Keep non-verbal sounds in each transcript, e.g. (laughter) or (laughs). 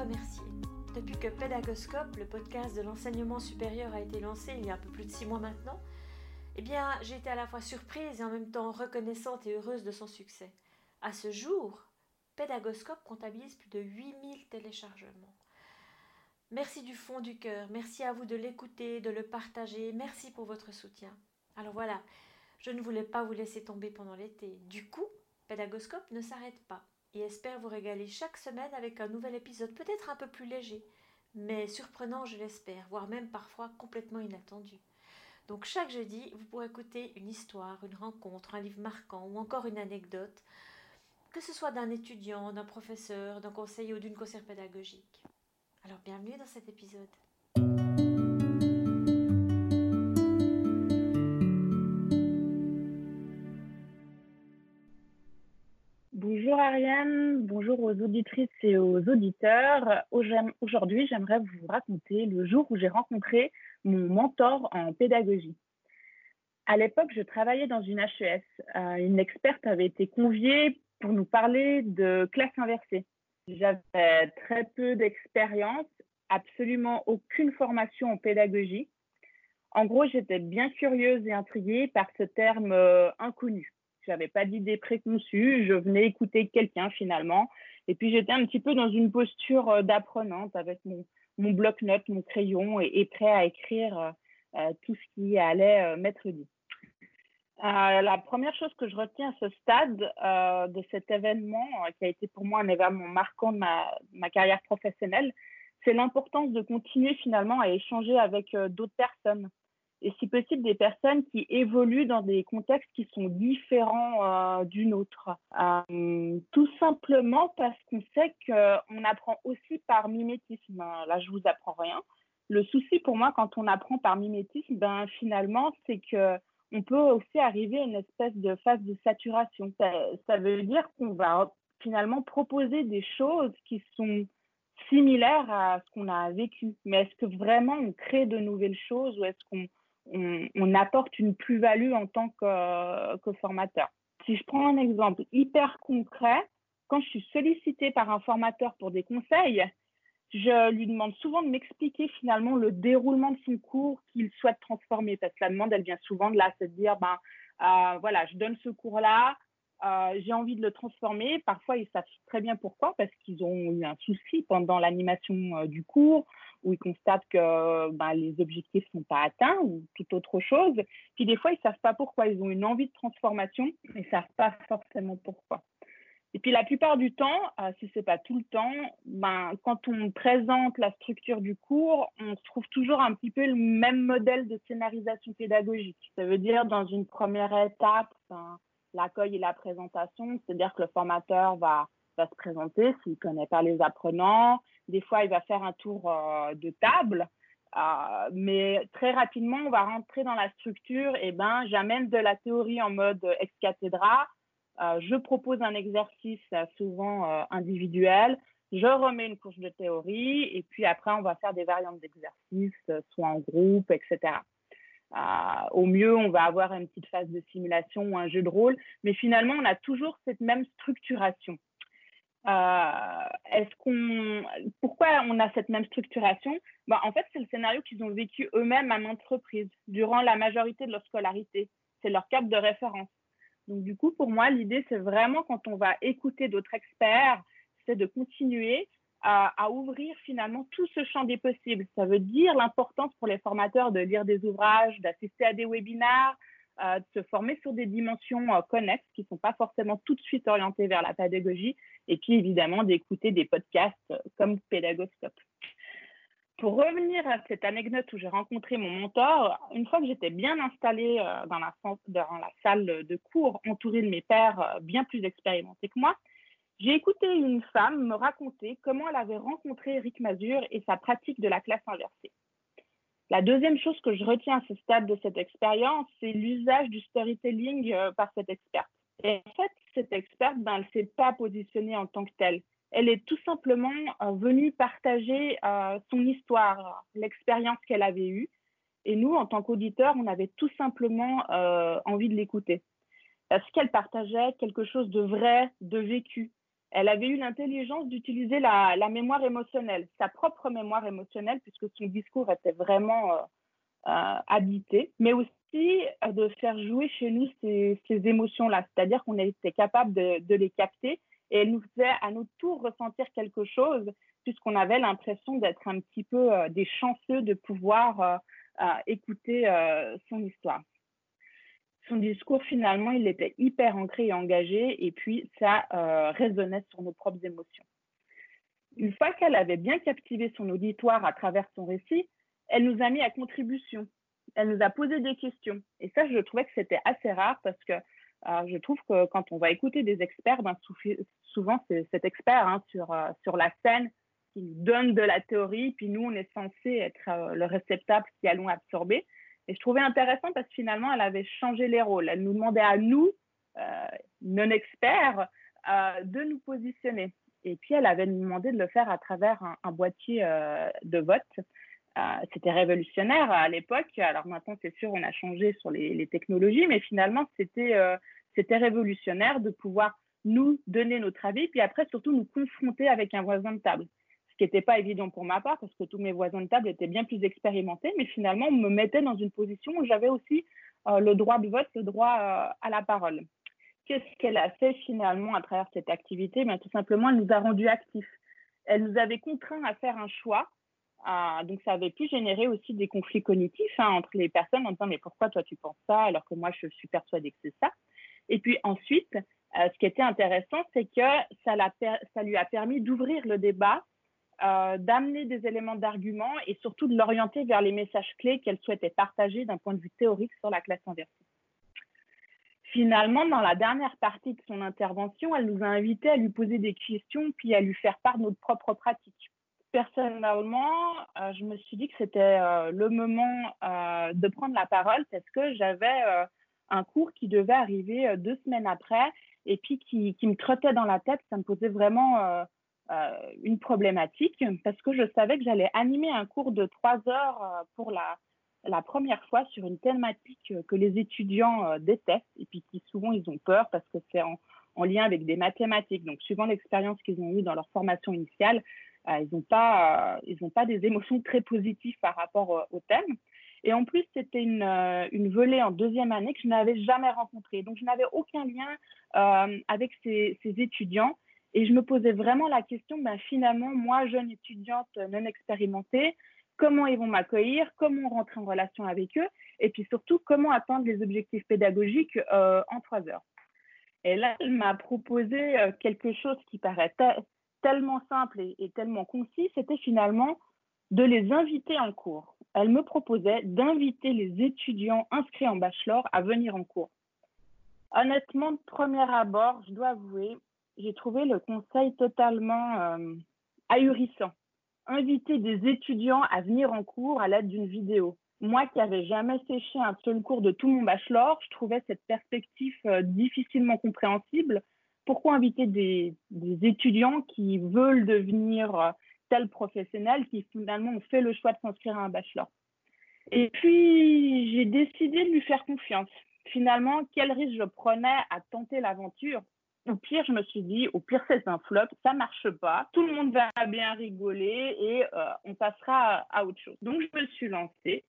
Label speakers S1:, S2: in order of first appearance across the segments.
S1: remercier. Depuis que Pédagoscope, le podcast de l'enseignement supérieur, a été lancé il y a un peu plus de six mois maintenant, eh bien, j'ai été à la fois surprise et en même temps reconnaissante et heureuse de son succès. À ce jour, Pédagoscope comptabilise plus de 8000 téléchargements. Merci du fond du cœur, merci à vous de l'écouter, de le partager, merci pour votre soutien. Alors voilà, je ne voulais pas vous laisser tomber pendant l'été. Du coup, Pédagoscope ne s'arrête pas et espère vous régaler chaque semaine avec un nouvel épisode peut-être un peu plus léger, mais surprenant je l'espère, voire même parfois complètement inattendu. Donc chaque jeudi, vous pourrez écouter une histoire, une rencontre, un livre marquant ou encore une anecdote, que ce soit d'un étudiant, d'un professeur, d'un conseiller ou d'une conseillère pédagogique. Alors bienvenue dans cet épisode.
S2: Bonjour Ariane, bonjour aux auditrices et aux auditeurs. Aujourd'hui, j'aimerais vous raconter le jour où j'ai rencontré mon mentor en pédagogie. À l'époque, je travaillais dans une HES. Euh, une experte avait été conviée pour nous parler de classe inversée. J'avais très peu d'expérience, absolument aucune formation en pédagogie. En gros, j'étais bien curieuse et intriguée par ce terme euh, inconnu. Je n'avais pas d'idée préconçue, je venais écouter quelqu'un finalement. Et puis j'étais un petit peu dans une posture euh, d'apprenante avec mon, bloc-notes, mon crayon et, prêt à écrire euh, euh, tout ce qui allait m'être dit. la première chose que je retiens à ce stade de cet événement, qui a été pour moi un événement marquant de ma, carrière professionnelle, c'est l'importance de continuer finalement à échanger avec d'autres personnes si possible des personnes qui évoluent dans des contextes qui sont différents du nôtre. tout simplement parce qu'on sait qu'on apprend aussi par mimétisme. Là, je vous apprends rien. Le souci pour moi, quand on apprend par mimétisme, ben finalement, c'est que on peut aussi arriver à une espèce de phase de saturation. Ça, ça veut dire qu'on va finalement proposer des choses qui sont similaires à ce qu'on a vécu. Mais est-ce que vraiment on crée de nouvelles choses ou est-ce qu'on on, apporte une plus-value en tant que, formateur. Si je prends un exemple hyper concret, quand je suis sollicitée par un formateur pour des conseils, je lui demande souvent de m'expliquer finalement le déroulement de son cours qu'il souhaite transformer. Parce que la demande, elle vient souvent de là, c'est de dire, ben, euh, voilà, je donne ce cours-là, euh, j'ai envie de le transformer. Parfois, ils savent très bien pourquoi, parce qu'ils ont eu un souci pendant l'animation euh, du cours où ils constatent que ben, les objectifs ne sont pas atteints ou toute autre chose. Puis des fois, ils ne savent pas pourquoi. Ils ont une envie de transformation, mais ils ne savent pas forcément pourquoi. Et puis la plupart du temps, euh, si ce n'est pas tout le temps, ben, quand on présente la structure du cours, on trouve toujours un petit peu le même modèle de scénarisation pédagogique. Ça veut dire dans une première étape, l'accueil et la présentation, c'est-à-dire que le formateur va, va se présenter s'il ne connaît pas les apprenants, des fois, il va faire un tour euh, de table. Euh, mais très rapidement, on va rentrer dans la structure. Et ben, j'amène de la théorie en mode ex cathedra. Euh, je propose un exercice souvent individuel. Je remets une couche de théorie. Et puis après, on va faire des variantes d'exercice, soit en groupe, etc. au mieux, on va avoir une petite phase de simulation ou un jeu de rôle. Mais finalement, on a toujours cette même structuration. Euh, est-ce qu'on, pourquoi on a cette même structuration? Bah, En fait, c'est le scénario qu'ils ont vécu eux-mêmes à maintes reprises durant la majorité de leur scolarité. C'est leur cadre de référence. Donc, du coup, pour moi, l'idée, c'est vraiment quand on va écouter d'autres experts, c'est de continuer à, ouvrir finalement tout ce champ des possibles. Ça veut dire l'importance pour les formateurs de lire des ouvrages, d'assister à des webinaires, euh, de se former sur des dimensions euh, connexes qui ne sont pas forcément tout de suite orientées vers la pédagogie, et puis évidemment d'écouter des podcasts euh, comme Pédagoscope. Pour revenir à cette anecdote où j'ai rencontré mon mentor, une fois que j'étais bien installée dans la, dans la salle de cours, entourée de mes pairs bien plus expérimentés que moi, j'ai écouté une femme me raconter comment elle avait rencontré Eric Mazur et sa pratique de la classe inversée. La deuxième chose que je retiens à ce stade de cette expérience, c'est l'usage du storytelling euh, par cette experte. Et en fait, cette experte, ben, elle ne s'est pas positionnée en tant que telle. Elle est tout simplement euh, venue partager euh, son histoire, l'expérience qu'elle avait eue. Et nous, en tant qu'auditeurs, on avait tout simplement envie de l'écouter. Parce qu'elle partageait quelque chose de vrai, de vécu. Elle avait eu l'intelligence d'utiliser la, mémoire émotionnelle, sa propre mémoire émotionnelle, puisque son discours était vraiment habité, mais aussi de faire jouer chez nous ces, émotions-là, c'est-à-dire qu'on était capable de, les capter et elle nous faisait à notre tour ressentir quelque chose, puisqu'on avait l'impression d'être un petit peu des chanceux de pouvoir écouter son histoire son discours, finalement, il était hyper ancré et engagé, et puis ça euh, résonnait sur nos propres émotions. Une fois qu'elle avait bien captivé son auditoire à travers son récit, elle nous a mis à contribution. Elle nous a posé des questions. Et ça, je trouvais que c'était assez rare parce que euh, je trouve que quand on va écouter des experts, ben, souvent c'est cet expert hein, sur, euh, sur la scène qui nous donne de la théorie, puis nous, on est censé être le réceptacle qui allons absorber. Et je trouvais intéressant parce que finalement, elle avait changé les rôles. Elle nous demandait à nous, euh, non-experts, euh, de nous positionner. Et puis, elle avait demandé de le faire à travers un, boîtier euh, de vote. c'était révolutionnaire à l'époque. Alors maintenant, c'est sûr, on a changé sur les, technologies, mais finalement, c'était c'était révolutionnaire de pouvoir nous donner notre avis, puis après, surtout, nous confronter avec un voisin de table qui n'était pas évident pour ma part parce que tous mes voisins de table étaient bien plus expérimentés, mais finalement, on me mettait dans une position où j'avais aussi euh, le droit de vote, le droit euh, à la parole. Qu'est-ce qu'elle a fait finalement à travers cette activité? Ben, Tout simplement, elle nous a rendus actifs. Elle nous avait contraints à faire un choix. Euh, donc, ça avait pu générer aussi des conflits cognitifs hein, entre les personnes en disant Mais pourquoi toi tu penses ça alors que moi je suis persuadée que c'est ça? Et puis ensuite, ce qui était intéressant, c'est que ça, ça lui a permis d'ouvrir le débat euh, d'amener des éléments d'argument et surtout de l'orienter vers les messages clés qu'elle souhaitait partager d'un point de vue théorique sur la classe inversée. Finalement, dans la dernière partie de son intervention, elle nous a invités à lui poser des questions puis à lui faire part de notre propre pratique. Personnellement, euh, je me suis dit que c'était euh, le moment de prendre la parole parce que j'avais un cours qui devait arriver deux semaines après et puis qui, me trottait dans la tête. Ça me posait vraiment une problématique parce que je savais que j'allais animer un cours de trois heures euh, pour la, première fois sur une thématique que les étudiants euh, détestent et puis qui souvent ils ont peur parce que c'est en, en, lien avec des mathématiques. Donc, suivant l'expérience qu'ils ont eue dans leur formation initiale, ils n'ont pas, pas des émotions très positives par rapport au thème. Et en plus, c'était une, une volée en deuxième année que je n'avais jamais rencontrée. Donc, je n'avais aucun lien avec ces étudiants. Et je me posais vraiment la question, ben, finalement, moi, jeune étudiante non expérimentée, comment ils vont m'accueillir, comment rentrer en relation avec eux, et puis surtout, comment atteindre les objectifs pédagogiques euh, en trois heures. Et là, elle m'a proposé euh, quelque chose qui paraît tellement simple et, et tellement concis, c'était finalement de les inviter en cours. Elle me proposait d'inviter les étudiants inscrits en bachelor à venir en cours. Honnêtement, de premier abord, je dois avouer, j'ai trouvé le conseil totalement euh, ahurissant. Inviter des étudiants à venir en cours à l'aide d'une vidéo. Moi qui n'avais jamais séché un seul cours de tout mon bachelor, je trouvais cette perspective euh, difficilement compréhensible. Pourquoi inviter des, étudiants qui veulent devenir euh, tels professionnels qui finalement ont fait le choix de s'inscrire à un bachelor? Et puis, j'ai décidé de lui faire confiance. Finalement, quel risque je prenais à tenter l'aventure? Au pire, je me suis dit, au pire, c'est un flop, ça marche pas, tout le monde va bien rigoler et euh, on passera à, autre chose. Donc, je me suis lancée.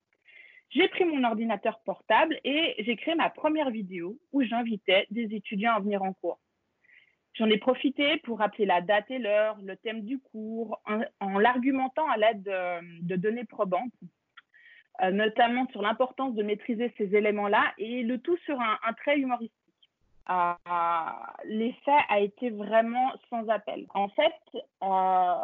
S2: J'ai pris mon ordinateur portable et j'ai créé ma première vidéo où j'invitais des étudiants à venir en cours. J'en ai profité pour rappeler la date et l'heure, le thème du cours, en, l'argumentant à l'aide de, données probantes, euh, notamment sur l'importance de maîtriser ces éléments-là et le tout sur un, un trait humoristique l'effet a été vraiment sans appel. En fait, euh,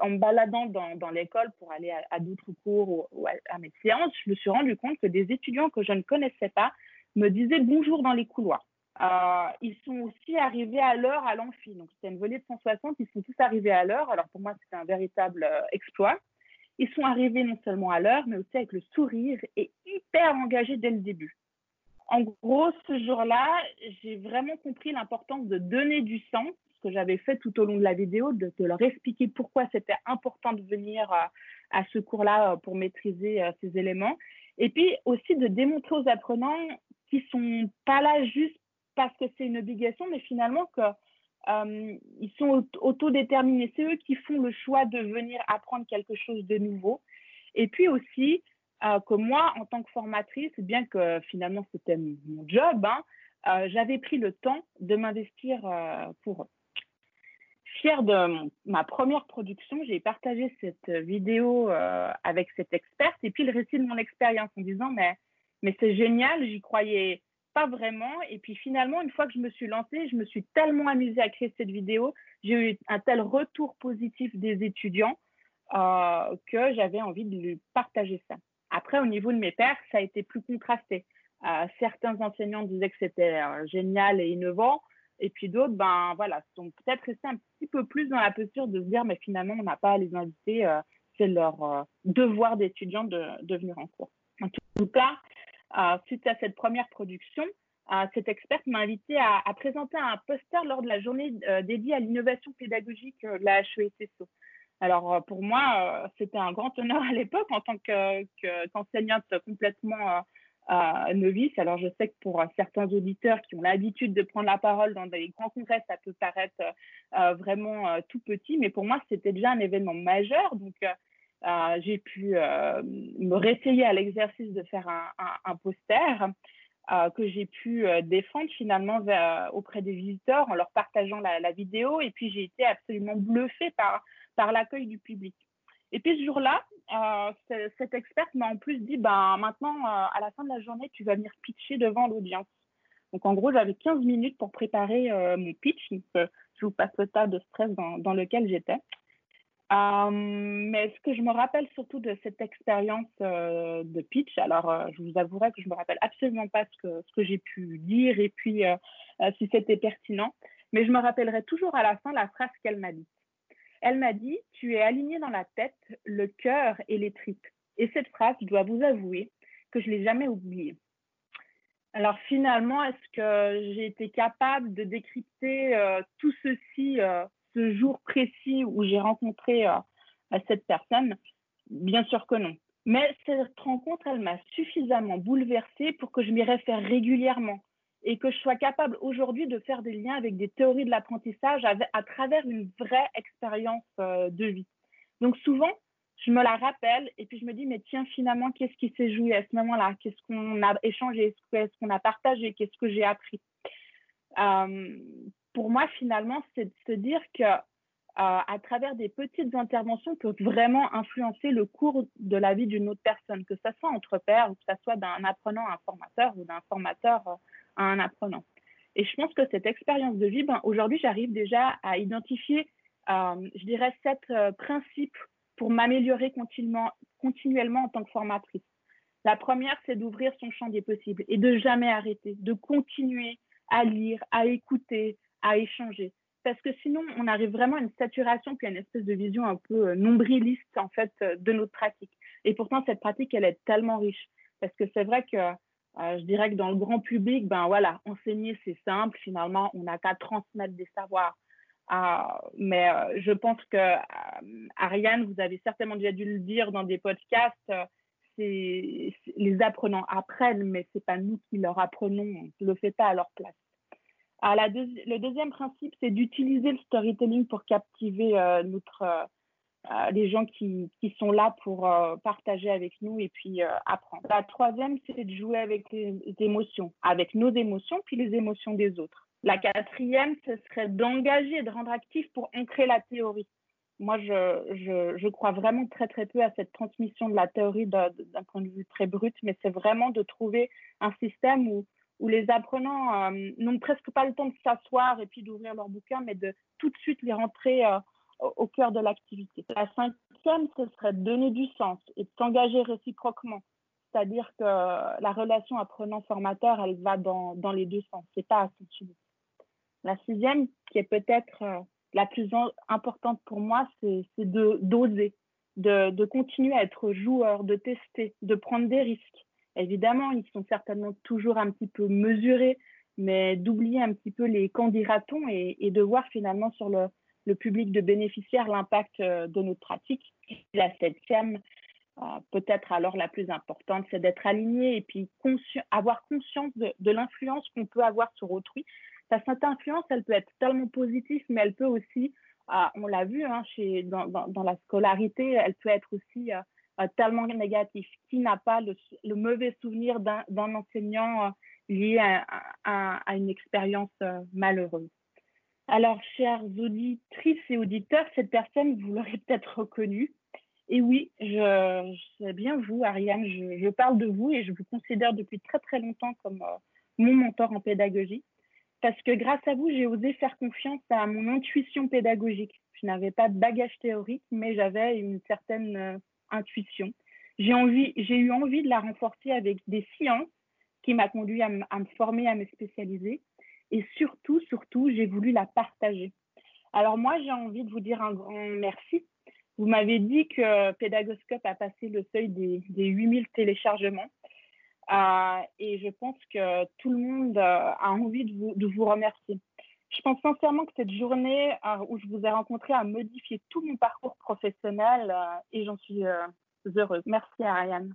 S2: en me baladant dans, l'école pour aller à, d'autres cours ou, à, mes séances, je me suis rendu compte que des étudiants que je ne connaissais pas me disaient bonjour dans les couloirs. Euh, ils sont aussi arrivés à l'heure à l'amphi. Donc, c'était une volée de 160. Ils sont tous arrivés à l'heure. Alors, pour moi, c'était un véritable euh, exploit. Ils sont arrivés non seulement à l'heure, mais aussi avec le sourire et hyper engagés dès le début en gros, ce jour-là, j'ai vraiment compris l'importance de donner du sens, ce que j'avais fait tout au long de la vidéo, de, leur expliquer pourquoi c'était important de venir euh, à, ce cours-là euh, pour maîtriser euh, ces éléments. Et puis aussi de démontrer aux apprenants qu'ils sont pas là juste parce que c'est une obligation, mais finalement que ils sont autodéterminés. C'est eux qui font le choix de venir apprendre quelque chose de nouveau. Et puis aussi, que moi, en tant que formatrice, bien que finalement c'était mon job, hein, euh, j'avais pris le temps de m'investir euh, pour eux. Fière de ma première production, j'ai partagé cette vidéo euh, avec cette experte et puis le récit de mon expérience en disant mais, mais c'est génial, j'y croyais pas vraiment. Et puis finalement, une fois que je me suis lancée, je me suis tellement amusée à créer cette vidéo, j'ai eu un tel retour positif des étudiants que j'avais envie de lui partager ça. Après, au niveau de mes pairs, ça a été plus contrasté certains enseignants disaient que c'était euh, génial et innovant. Et puis d'autres, ben voilà, sont peut-être restés un petit peu plus dans la posture de se dire, mais finalement, on n'a pas à les inviter, euh, c'est leur euh, devoir d'étudiant de, de, venir en cours. En tout cas, suite à cette première production, cette experte m'a invité à, à, présenter un poster lors de la journée dédiée à l'innovation pédagogique de la HESSO. Alors pour moi, c'était un grand honneur à l'époque en tant qu'enseignante complètement novice. Alors, je sais que pour certains auditeurs qui ont l'habitude de prendre la parole dans des grands congrès, ça peut paraître euh, vraiment euh, tout petit, mais pour moi, c'était déjà un événement majeur. Donc, euh, j'ai pu me réessayer à l'exercice de faire un, poster que j'ai pu défendre finalement auprès des visiteurs en leur partageant la vidéo. Et puis, j'ai été absolument bluffée par, par l'accueil du public. Et puis ce jour-là, euh, cette experte m'a en plus dit, ben, maintenant, euh, à la fin de la journée, tu vas venir pitcher devant l'audience. Donc en gros, j'avais 15 minutes pour préparer euh, mon pitch. je vous passe le tas de stress dans, lequel j'étais. mais ce que je me rappelle surtout de cette expérience de pitch, alors je vous avouerai que je me rappelle absolument pas ce que, ce que j'ai pu dire et puis si c'était pertinent, mais je me rappellerai toujours à la fin la phrase qu'elle m'a dit. Elle m'a dit Tu es aligné dans la tête, le cœur et les tripes. Et cette phrase, je dois vous avouer que je ne l'ai jamais oubliée. Alors finalement, est-ce que j'ai été capable de décrypter euh, tout ceci euh, ce jour précis où j'ai rencontré euh, cette personne? Bien sûr que non. Mais cette rencontre, elle m'a suffisamment bouleversée pour que je m'y réfère régulièrement, et que je sois capable aujourd'hui de faire des liens avec des théories de l'apprentissage à, travers une vraie expérience euh, de vie. Donc souvent, je me la rappelle et puis je me dis, mais tiens, finalement, qu'est-ce qui s'est joué à ce moment-là? Qu'est-ce qu'on a échangé? Qu'est-ce qu'on a partagé? Qu'est-ce que j'ai appris? Euh, Pour moi, finalement, c'est de se dire que euh, à travers des petites interventions, on peut vraiment influencer le cours de la vie d'une autre personne, que ce soit entre pairs ou que ce soit d'un apprenant à un formateur ou d'un formateur un apprenant. Et je pense que cette expérience de vie, ben, aujourd'hui, j'arrive déjà à identifier, euh, je dirais, sept euh, principes pour m'améliorer continuellement, continuellement en tant que formatrice. La première, c'est d'ouvrir son champ des possibles et de jamais arrêter, de continuer à lire, à écouter, à échanger. Parce que sinon, on arrive vraiment à une saturation puis à une espèce de vision un peu euh, nombriliste, en fait, de notre pratique. Et pourtant, cette pratique, elle est tellement riche. Parce que c'est vrai que je dirais que dans le grand public, ben voilà, enseigner c'est simple. Finalement, on n'a qu'à transmettre des savoirs. Euh, mais euh, je pense que Ariane, vous avez certainement déjà dû le dire dans des podcasts. les apprenants apprennent, mais c'est pas nous qui leur apprenons. On ne le fait pas à leur place. la le deuxième principe, c'est d'utiliser le storytelling pour captiver notre euh, les gens qui, sont là pour euh, partager avec nous et puis euh, apprendre. La troisième, c'est de jouer avec les émotions, avec nos émotions puis les émotions des autres. La quatrième, ce serait d'engager, de rendre actif pour ancrer la théorie. Moi, je, crois vraiment très, très peu à cette transmission de la théorie d'un point de vue très brut, mais c'est vraiment de trouver un système où, où les apprenants n'ont presque pas le temps de s'asseoir et puis d'ouvrir leur bouquin, mais de tout de suite les rentrer au cœur de l'activité. La cinquième, ce serait de donner du sens et de s'engager réciproquement. C'est-à-dire que la relation apprenant-formateur, elle va dans, dans, les deux sens. C'est pas à sens La sixième, qui est peut-être euh, la plus importante pour moi, c'est d'oser, de, de continuer à être joueur, de tester, de prendre des risques. Évidemment, ils sont certainement toujours un petit peu mesurés, mais d'oublier un petit peu les candidatons et, et de voir finalement sur le, le public de bénéficiaires l'impact euh, de notre pratique. La septième, euh, peut-être alors la plus importante, c'est d'être aligné et puis avoir conscience de, l'influence qu'on peut avoir sur autrui, cette influence, elle peut être tellement positive, mais elle peut aussi, ah, on l'a vu hein, chez, dans, dans, la scolarité, elle peut être aussi tellement négative. Qui n'a pas le, le, mauvais souvenir d'un enseignant lié à, à une expérience malheureuse? Alors, chères auditrices et auditeurs, cette personne, vous l'aurez (laughs) peut-être reconnue. Et oui, je, sais bien vous, Ariane, je, parle de vous et je vous considère depuis très très longtemps comme euh, mon mentor en pédagogie. Parce que grâce à vous, j'ai osé faire confiance à mon intuition pédagogique. Je n'avais pas de bagage théorique, mais j'avais une certaine euh, intuition. J'ai eu envie de la renforcer avec des sciences qui m'a conduit à me former, à me spécialiser. Et surtout, surtout, j'ai voulu la partager. Alors moi, j'ai envie de vous dire un grand merci. Vous m'avez dit que Pédagoscope a passé le seuil des, des 8000 téléchargements. Euh, et je pense que tout le monde euh, a envie de vous, de vous remercier. Je pense sincèrement que cette journée euh, où je vous ai rencontré a modifié tout mon parcours professionnel et j'en suis heureuse. Merci Ariane.